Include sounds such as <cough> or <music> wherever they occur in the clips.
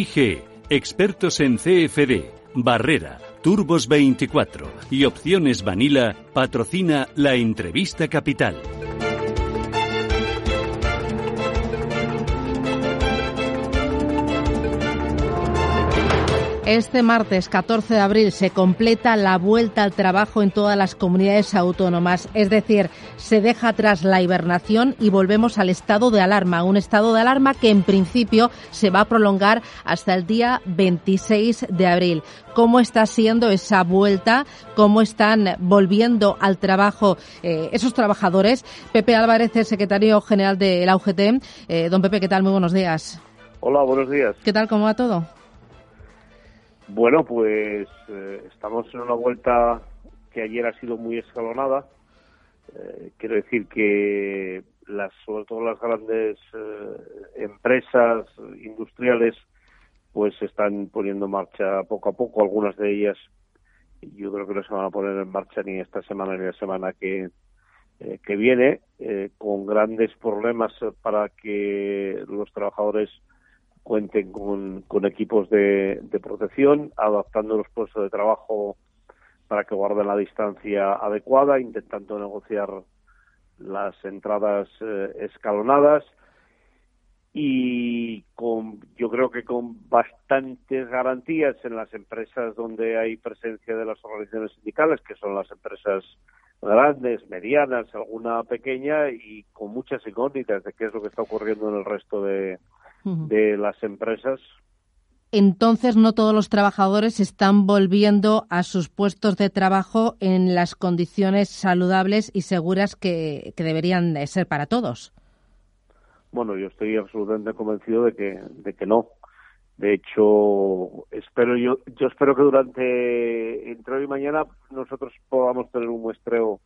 IG, expertos en CFD, Barrera, Turbos 24 y Opciones Vanilla patrocina la entrevista capital. Este martes 14 de abril se completa la vuelta al trabajo en todas las comunidades autónomas, es decir, se deja atrás la hibernación y volvemos al estado de alarma, un estado de alarma que en principio se va a prolongar hasta el día 26 de abril. ¿Cómo está siendo esa vuelta? ¿Cómo están volviendo al trabajo eh, esos trabajadores? Pepe Álvarez, el secretario general de la UGT. Eh, don Pepe, ¿qué tal? Muy buenos días. Hola, buenos días. ¿Qué tal? ¿Cómo va todo? Bueno, pues eh, estamos en una vuelta que ayer ha sido muy escalonada. Eh, quiero decir que las, sobre todo las grandes eh, empresas industriales pues se están poniendo en marcha poco a poco. Algunas de ellas yo creo que no se van a poner en marcha ni esta semana ni la semana que, que viene, con grandes problemas para que los trabajadores cuenten con, equipos de, protección, adaptando los puestos de trabajo para que guarden la distancia adecuada, intentando negociar las entradas eh, escalonadas y con, yo creo que con bastantes garantías en las empresas donde hay presencia de las organizaciones sindicales, que son las empresas grandes, medianas, alguna pequeña y con muchas incógnitas de qué es lo que está ocurriendo en el resto de, de las empresas. Entonces, no todos los trabajadores están volviendo a sus puestos de trabajo en las condiciones saludables y seguras que, deberían ser para todos. Bueno, yo estoy absolutamente convencido de que, de que no. De hecho, espero yo, yo espero que durante entre hoy y mañana nosotros podamos tener un muestreo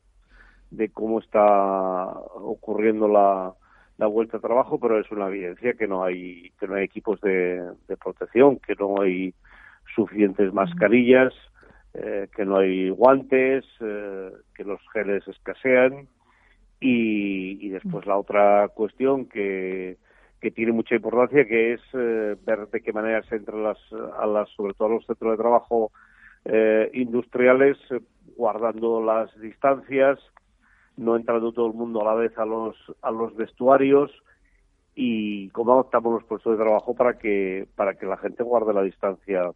de cómo está ocurriendo la, la vuelta a trabajo, pero es una evidencia que no hay que no hay equipos de, protección, que no hay suficientes mascarillas, eh, que no hay guantes, eh, que los geles escasean. Y, después la otra cuestión que, que tiene mucha importancia que es eh, ver de qué manera se entra las, a las sobre todo a los centros de trabajo industriales guardando las distancias no entrando todo el mundo a la vez a los, a los vestuarios y cómo adaptamos los puestos de trabajo para que, para que la gente guarde la distancia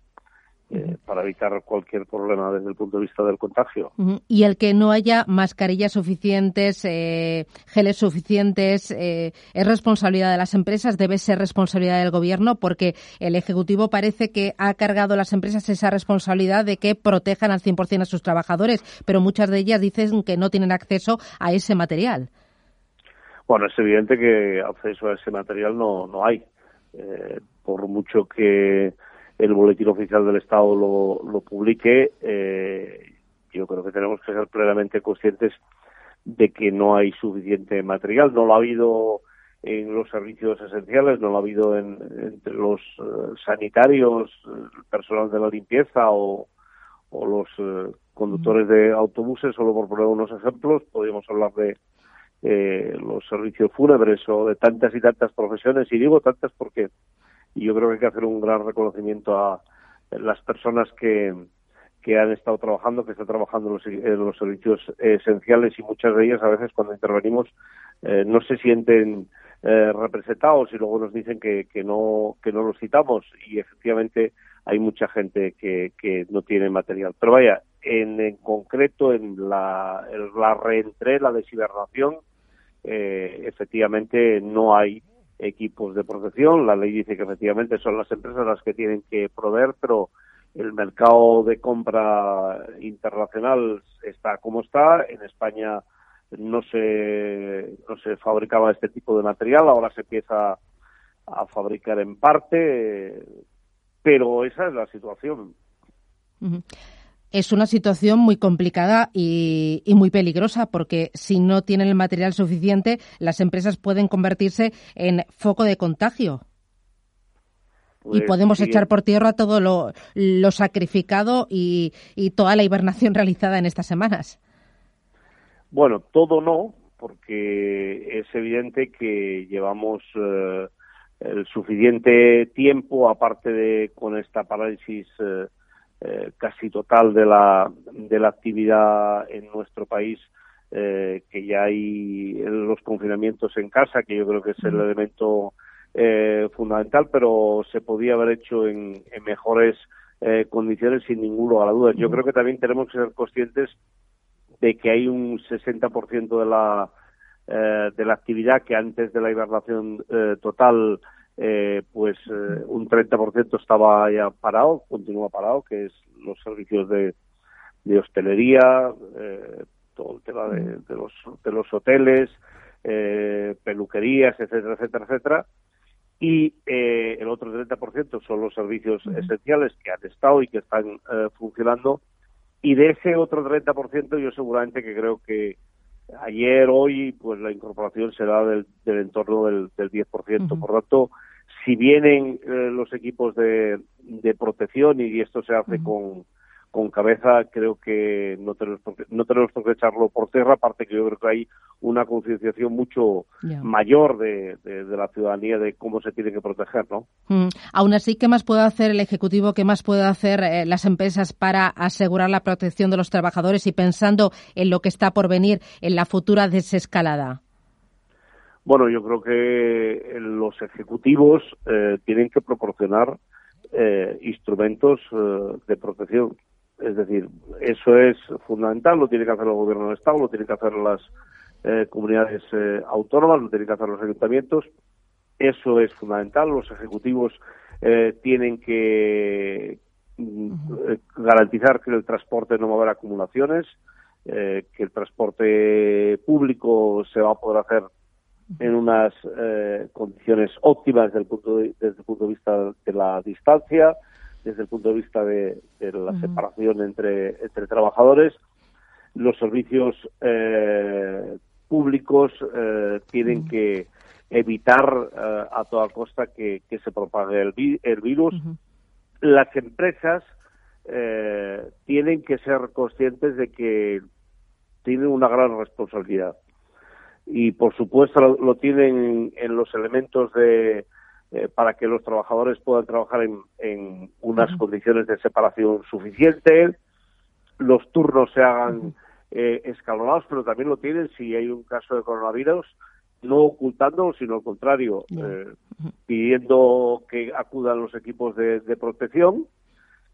eh, para evitar cualquier problema desde el punto de vista del contagio. Y el que no haya mascarillas suficientes, eh, geles suficientes, eh, ¿es responsabilidad de las empresas? ¿Debe ser responsabilidad del Gobierno? Porque el Ejecutivo parece que ha cargado a las empresas esa responsabilidad de que protejan al 100% a sus trabajadores, pero muchas de ellas dicen que no tienen acceso a ese material. Bueno, es evidente que acceso a ese material no, no hay. por mucho que el boletín oficial del Estado lo, publique, eh, yo creo que tenemos que ser plenamente conscientes de que no hay suficiente material. No lo ha habido en los servicios esenciales, no lo ha habido en, entre los eh, sanitarios, el personal de la limpieza o, o los eh, conductores de autobuses, solo por poner unos ejemplos. Podríamos hablar de los servicios fúnebres o de tantas y tantas profesiones, y digo tantas porque y yo creo que hay que hacer un gran reconocimiento a las personas que, que han estado trabajando, que están trabajando en los, servicios esenciales y muchas de ellas a veces cuando intervenimos eh, no se sienten eh, representados y luego nos dicen que, que no que no los citamos y efectivamente hay mucha gente que, que no tiene material. Pero vaya, en, en concreto en la, en la reentré, la deshibernación, eh, efectivamente no hay equipos de protección. La ley dice que efectivamente son las empresas las que tienen que proveer, pero el mercado de compra internacional está como está. En España no se, no se fabricaba este tipo de material, ahora se empieza a fabricar en parte, pero esa es la situación es una situación muy complicada y, muy peligrosa porque si no tienen el material suficiente, las empresas pueden convertirse en foco de contagio. y pues podemos echar por tierra todo lo, sacrificado y, toda la hibernación <laughs> realizada en estas semanas. Bueno, todo no, porque es evidente que llevamos eh, el suficiente tiempo, aparte de con esta parálisis eh, eh, casi total de la, de la actividad en nuestro país, eh, que ya hay los confinamientos en casa, que yo creo que es el elemento fundamental, pero se podía haber hecho en, mejores condiciones sin ningún lugar a dudas. Yo creo que también tenemos que ser conscientes de que hay un 60% de la eh, de la actividad que antes de la hibernación eh, total eh, pues un 30% estaba ya parado, continúa parado, que es los servicios de, de hostelería, todo el tema de, los, de los hoteles, peluquerías, etcétera, etcétera, etcétera. Y el otro 30% son los servicios esenciales que han estado y que están funcionando. Y de ese otro 30% yo seguramente que creo que ayer, hoy, pues la incorporación será del, del entorno del, del 10%. Por tanto, si vienen eh, los equipos de, de, protección y esto se hace con, con cabeza, creo que no tenemos, por qué, no tenemos por qué echarlo por tierra, aparte que yo creo que hay una concienciación mucho mayor de, de, la ciudadanía de cómo se tiene que proteger, ¿no? Mm. Aún así, ¿qué más puede hacer el Ejecutivo, qué más puede hacer eh, las empresas para asegurar la protección de los trabajadores y pensando en lo que está por venir, en la futura desescalada? Bueno, yo creo que los ejecutivos eh, tienen que proporcionar eh, instrumentos de protección es decir, eso es fundamental, lo tiene que hacer el gobierno del Estado, lo tienen que hacer las eh, comunidades eh, autónomas, lo tienen que hacer los ayuntamientos. Eso es fundamental. Los ejecutivos eh, tienen que mm, garantizar que el transporte no va a haber acumulaciones, que el transporte público se va a poder hacer en unas condiciones óptimas desde el punto desde el punto de vista de la distancia, desde el punto de vista de, la separación entre, entre trabajadores. Los servicios eh, públicos eh, tienen que evitar eh, a toda costa que, se propague el, el virus. Las empresas tienen que ser conscientes de que tienen una gran responsabilidad. Y, por supuesto, lo tienen en los elementos de, eh, para que los trabajadores puedan trabajar en, unas condiciones de separación suficientes, los turnos se hagan eh, escalonados, pero también lo tienen si hay un caso de coronavirus, no ocultando, sino al contrario, eh, pidiendo que acudan los equipos de, protección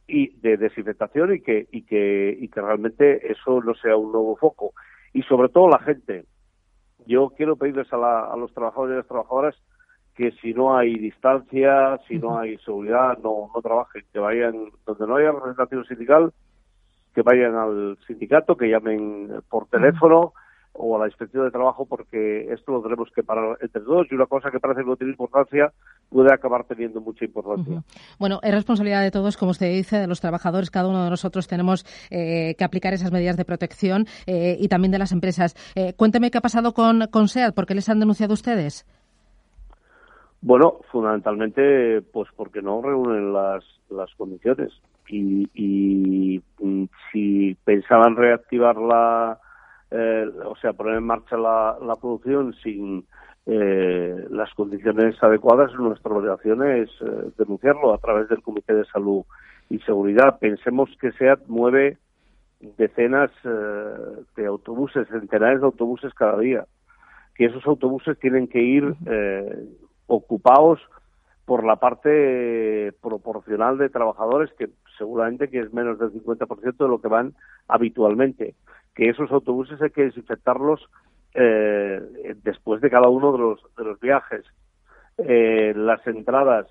y de desinfectación y que, y que, y que realmente eso no sea un nuevo foco. Y sobre todo la gente. Yo quiero pedirles a, a los trabajadores y las trabajadoras que si no hay distancia, si no hay seguridad, no, no trabajen, que vayan donde no haya representación sindical, que vayan al sindicato, que llamen por teléfono o a la inspección de trabajo porque esto lo tenemos que parar entre todos y una cosa que parece que no tiene importancia puede acabar teniendo mucha importancia. Bueno, es responsabilidad de todos, como usted dice, de los trabajadores. Cada uno de nosotros tenemos eh, que aplicar esas medidas de protección eh, y también de las empresas. Eh, cuénteme qué ha pasado con, con SEAT, ¿por qué les han denunciado ustedes? Bueno, fundamentalmente, pues porque no reúnen las, las condiciones. Y, y mm, si pensaban reactivar la, eh, o sea, poner en marcha la, la producción sin eh, las condiciones adecuadas, nuestra obligación es eh, denunciarlo a través del Comité de Salud y Seguridad. Pensemos que SEAT mueve decenas de autobuses, centenares de autobuses cada día, que esos autobuses tienen que ir ocupados por la parte proporcional de trabajadores, que seguramente que es menos del 50% de lo que van habitualmente. Que esos autobuses hay que desinfectarlos eh, después de cada uno de los, de los viajes. Eh, las entradas,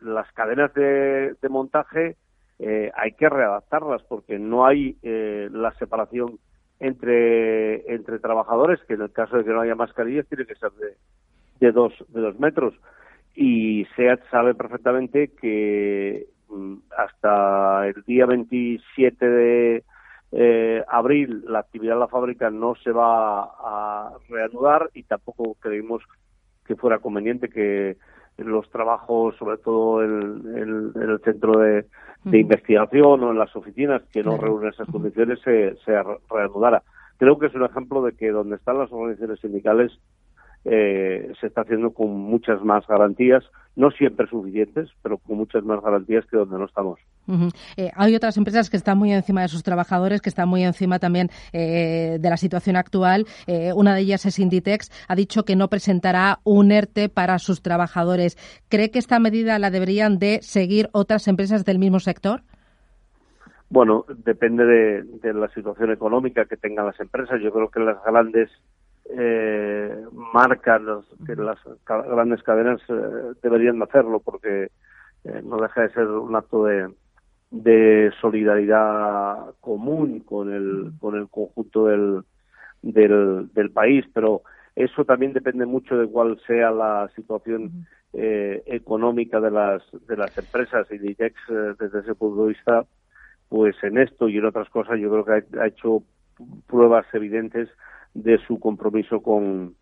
las cadenas de, montaje, eh, hay que readaptarlas porque no hay la separación entre, entre trabajadores, que en el caso de que no haya mascarillas tiene que ser de, de dos, de dos metros. Y SEAT sabe perfectamente que mm, hasta el día 27 de eh, abril la actividad de la fábrica no se va a reanudar y tampoco creímos que fuera conveniente que los trabajos, sobre todo en, el centro de, investigación o en las oficinas que no reúnen esas condiciones, se, se reanudara. Creo que es un ejemplo de que donde están las organizaciones sindicales eh, se está haciendo con muchas más garantías, no siempre suficientes, pero con muchas más garantías que donde no estamos. Eh, hay otras empresas que están muy encima de sus trabajadores, que están muy encima también eh, de la situación actual. una de ellas es Inditex. Ha dicho que no presentará un ERTE para sus trabajadores. ¿Cree que esta medida la deberían de seguir otras empresas del mismo sector? Bueno, depende de, de la situación económica que tengan las empresas. Yo creo que las grandes eh, marca que las grandes cadenas eh, deberían hacerlo porque eh, no deja de ser un acto de, de solidaridad común con el con el conjunto del, del, del país. Pero eso también depende mucho de cuál sea la situación eh, económica de las de las empresas. Y DITEX desde ese punto de vista pues en esto y en otras cosas yo creo que ha hecho pruebas evidentes de su compromiso con,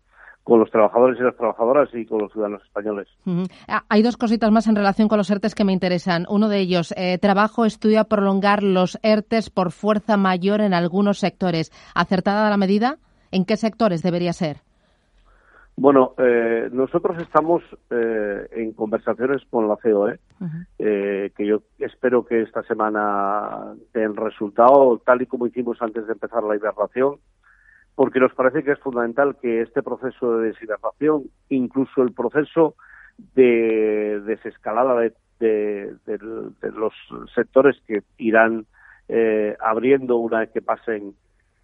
con los trabajadores y las trabajadoras y con los ciudadanos españoles. Ah, hay dos cositas más en relación con los ERTES que me interesan. Uno de ellos, eh, trabajo estudia prolongar los ERTES por fuerza mayor en algunos sectores. ¿Acertada la medida? ¿En qué sectores debería ser? Bueno, eh, nosotros estamos eh, en conversaciones con la COE, que yo espero que esta semana den resultado, tal y como hicimos antes de empezar la hibernación porque nos parece que es fundamental que este proceso de deshidratación, incluso el proceso de desescalada de, los sectores que irán eh, abriendo una vez que pasen,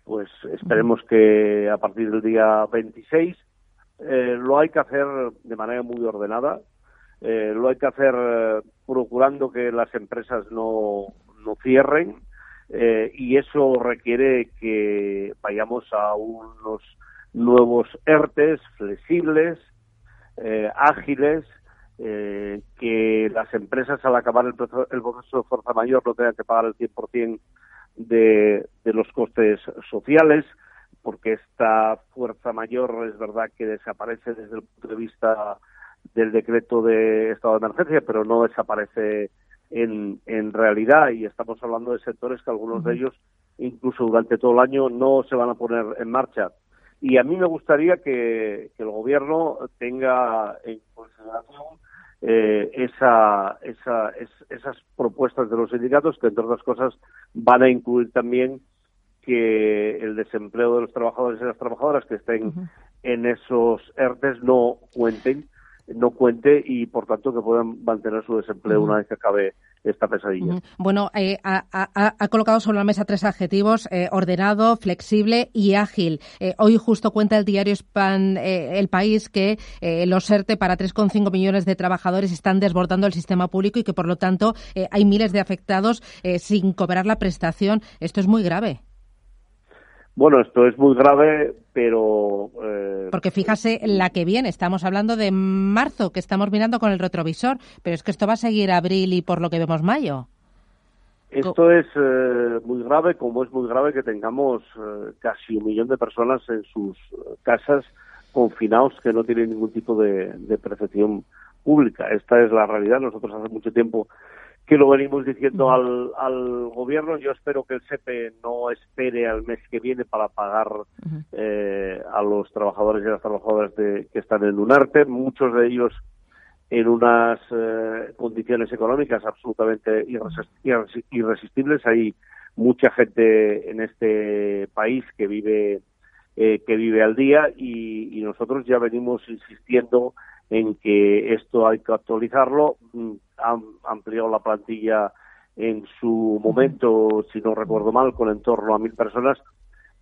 pues esperemos que a partir del día 26, eh, lo hay que hacer de manera muy ordenada, eh, lo hay que hacer procurando que las empresas no, no cierren, eh, y eso requiere que vayamos a unos nuevos ERTES flexibles, eh, ágiles, eh, que las empresas al acabar el proceso, de fuerza mayor no tengan que pagar el 100% de, de los costes sociales, porque esta fuerza mayor es verdad que desaparece desde el punto de vista del decreto de estado de emergencia, pero no desaparece en, en realidad y estamos hablando de sectores que algunos de ellos incluso durante todo el año no se van a poner en marcha. Y a mí me gustaría que, el gobierno tenga en consideración eh, esa, esa, esas propuestas de los sindicatos que, entre otras cosas, van a incluir también que el desempleo de los trabajadores y las trabajadoras que estén en esos ERTES no cuenten no cuente y por tanto que puedan mantener su desempleo una vez que acabe esta pesadilla. Bueno, eh, ha, colocado sobre la mesa tres adjetivos, eh, ordenado, flexible y ágil. Eh, hoy justo cuenta el diario Span, El País que los ERTE para 3,5 millones de trabajadores están desbordando el sistema público y que por lo tanto hay miles de afectados sin cobrar la prestación. Esto es muy grave. Bueno, esto es muy grave, pero... Eh, Porque fíjase la que viene, estamos hablando de marzo, que estamos mirando con el retrovisor, pero es que esto va a seguir abril y por lo que vemos mayo. Esto es eh, muy grave, como es muy grave que tengamos eh, casi un millón de personas en sus casas confinados que no tienen ningún tipo de, de percepción pública. Esta es la realidad. Nosotros hace mucho tiempo que lo venimos diciendo al, al gobierno. Yo espero que el SEPE no espere al mes que viene para pagar eh, a los trabajadores y las trabajadoras de, que están en UNARTE, muchos de ellos en unas eh, condiciones económicas absolutamente irresistibles. Hay mucha gente en este país que vive eh, que vive al día y, y nosotros ya venimos insistiendo en que esto hay que actualizarlo. Han ampliado la plantilla en su momento, si no recuerdo mal, con en torno a mil personas,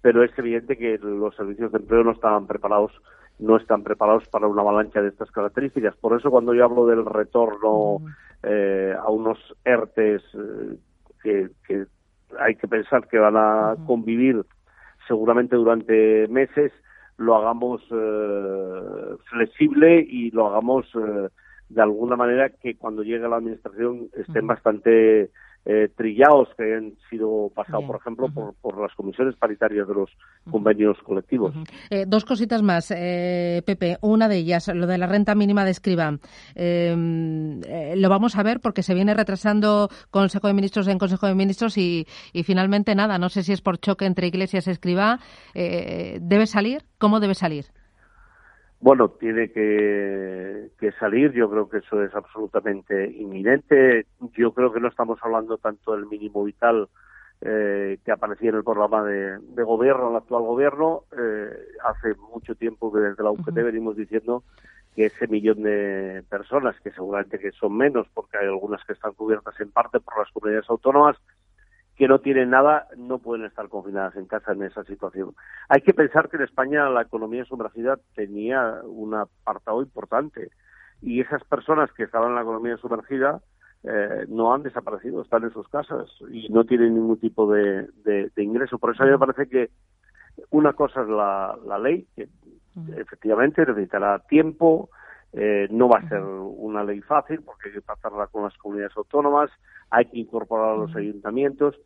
pero es evidente que los servicios de empleo no estaban preparados no están preparados para una avalancha de estas características. Por eso cuando yo hablo del retorno eh, a unos ERTES eh, que, hay que pensar que van a convivir seguramente durante meses, lo hagamos eh, flexible y lo hagamos eh, de alguna manera que cuando llegue a la administración estén bastante eh, trillados que hayan sido pasados, por ejemplo, por, las comisiones paritarias de los convenios colectivos. Eh, dos cositas más, eh, Pepe. Una de ellas, lo de la renta mínima de escriba. Em, lo vamos a ver porque se viene retrasando Consejo de Ministros en Consejo de Ministros y, y finalmente nada. No sé si es por choque entre Iglesias y Escriba. ¿Debe salir? ¿Cómo debe salir? Bueno, tiene que, que, salir. Yo creo que eso es absolutamente inminente. Yo creo que no estamos hablando tanto del mínimo vital eh, que aparecía en el programa de, de gobierno, el actual gobierno. Eh, hace mucho tiempo que desde la UGT venimos diciendo que ese millón de personas, que seguramente que son menos, porque hay algunas que están cubiertas en parte por las comunidades autónomas, que no tienen nada, no pueden estar confinadas en casa en esa situación. Hay que pensar que en España la economía sumergida tenía un apartado importante y esas personas que estaban en la economía sumergida eh, no han desaparecido, están en sus casas y no tienen ningún tipo de, ingreso. Por eso a mí me parece que una cosa es la, ley, que efectivamente necesitará tiempo, eh, no va a ser una ley fácil porque hay que tratarla con las comunidades autónomas, hay que incorporar a los ayuntamientos,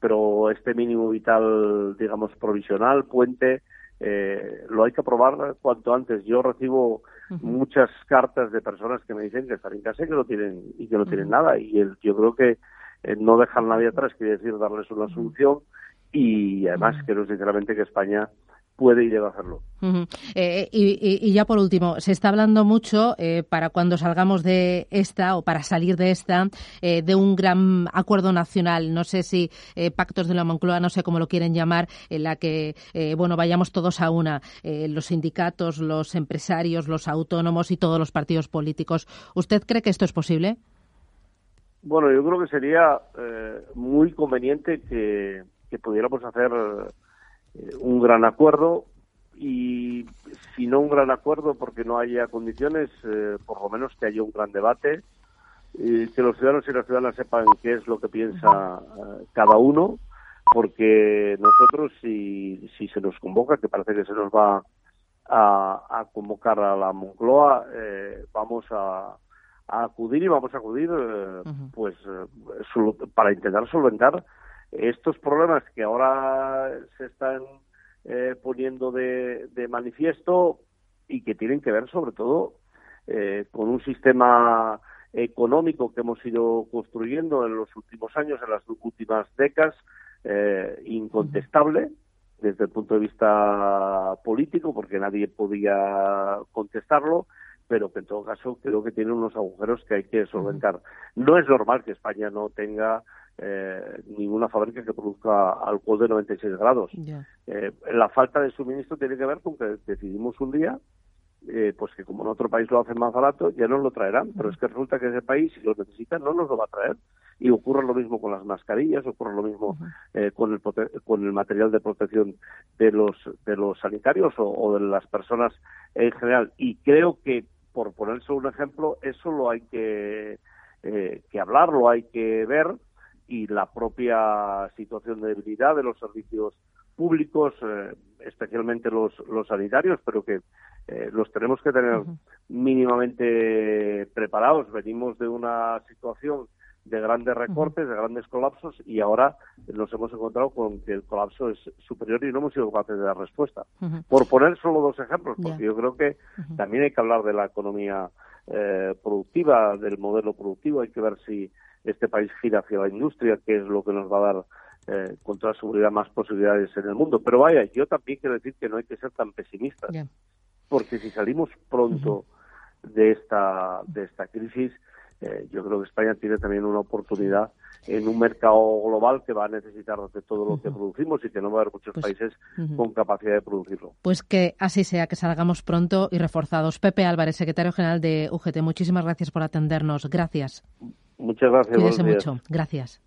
pero este mínimo vital, digamos, provisional, puente, eh, lo hay que aprobar cuanto antes. Yo recibo muchas cartas de personas que me dicen que están en casa y que no tienen y que no tienen nada. Y el, yo creo que eh, no dejan nadie atrás, quiere decir darles una solución y además creo sinceramente que España puede y debe hacerlo. Eh, y, ya por último, se está hablando mucho eh, para cuando salgamos de esta o para salir de esta eh, de un gran acuerdo nacional. No sé si pactos de la Moncloa, no sé cómo lo quieren llamar, en la que bueno vayamos todos a una, los sindicatos, los empresarios, los autónomos y todos los partidos políticos. ¿Usted cree que esto es posible? Bueno, yo creo que sería muy conveniente que, que pudiéramos hacer eh, un gran acuerdo y si no un gran acuerdo porque no haya condiciones, eh, por lo menos que haya un gran debate, y que los ciudadanos y las ciudadanas sepan qué es lo que piensa eh, cada uno, porque nosotros si, si se nos convoca, que parece que se nos va a, convocar a la Moncloa, vamos a, acudir y vamos a acudir pues para intentar solventar estos problemas que ahora se están eh, poniendo de, manifiesto y que tienen que ver sobre todo eh, con un sistema económico que hemos ido construyendo en los últimos años, en las últimas décadas, eh, incontestable desde el punto de vista político, porque nadie podía contestarlo, pero que en todo caso creo que tiene unos agujeros que hay que solventar. No es normal que España no tenga eh, ninguna fábrica que produzca alcohol de 96 grados. Eh, la falta de suministro tiene que ver con que decidimos un día eh, pues que como en otro país lo hacen más barato, ya no lo traerán, pero es que resulta que ese país, si lo necesita, no nos lo va a traer. Y ocurre lo mismo con las mascarillas, ocurre lo mismo eh, con, el con el material de protección de los, de los sanitarios o, de las personas en general. Y creo que, por ponerse un ejemplo, eso lo hay que, eh, que hablar, lo hay que ver, y la propia situación de debilidad de los servicios públicos, eh, especialmente los, los sanitarios, pero que eh, los tenemos que tener mínimamente preparados. Venimos de una situación de grandes recortes, de grandes colapsos y ahora nos hemos encontrado con que el colapso es superior y no hemos sido capaces de dar respuesta. Por poner solo dos ejemplos, porque yo creo que también hay que hablar de la economía eh, productiva, del modelo productivo, hay que ver si este país gira hacia la industria, que es lo que nos va a dar eh, con toda seguridad más posibilidades en el mundo. Pero vaya, yo también quiero decir que no hay que ser tan pesimistas, porque si salimos pronto de esta de esta crisis, eh, yo creo que España tiene también una oportunidad en un mercado global que va a necesitar de todo lo que producimos y que no va a haber muchos pues, países con capacidad de producirlo. Pues que así sea, que salgamos pronto y reforzados. Pepe Álvarez, secretario general de UGT, muchísimas gracias por atendernos. Gracias. Muchas gracias. Cuídese mucho. Gracias.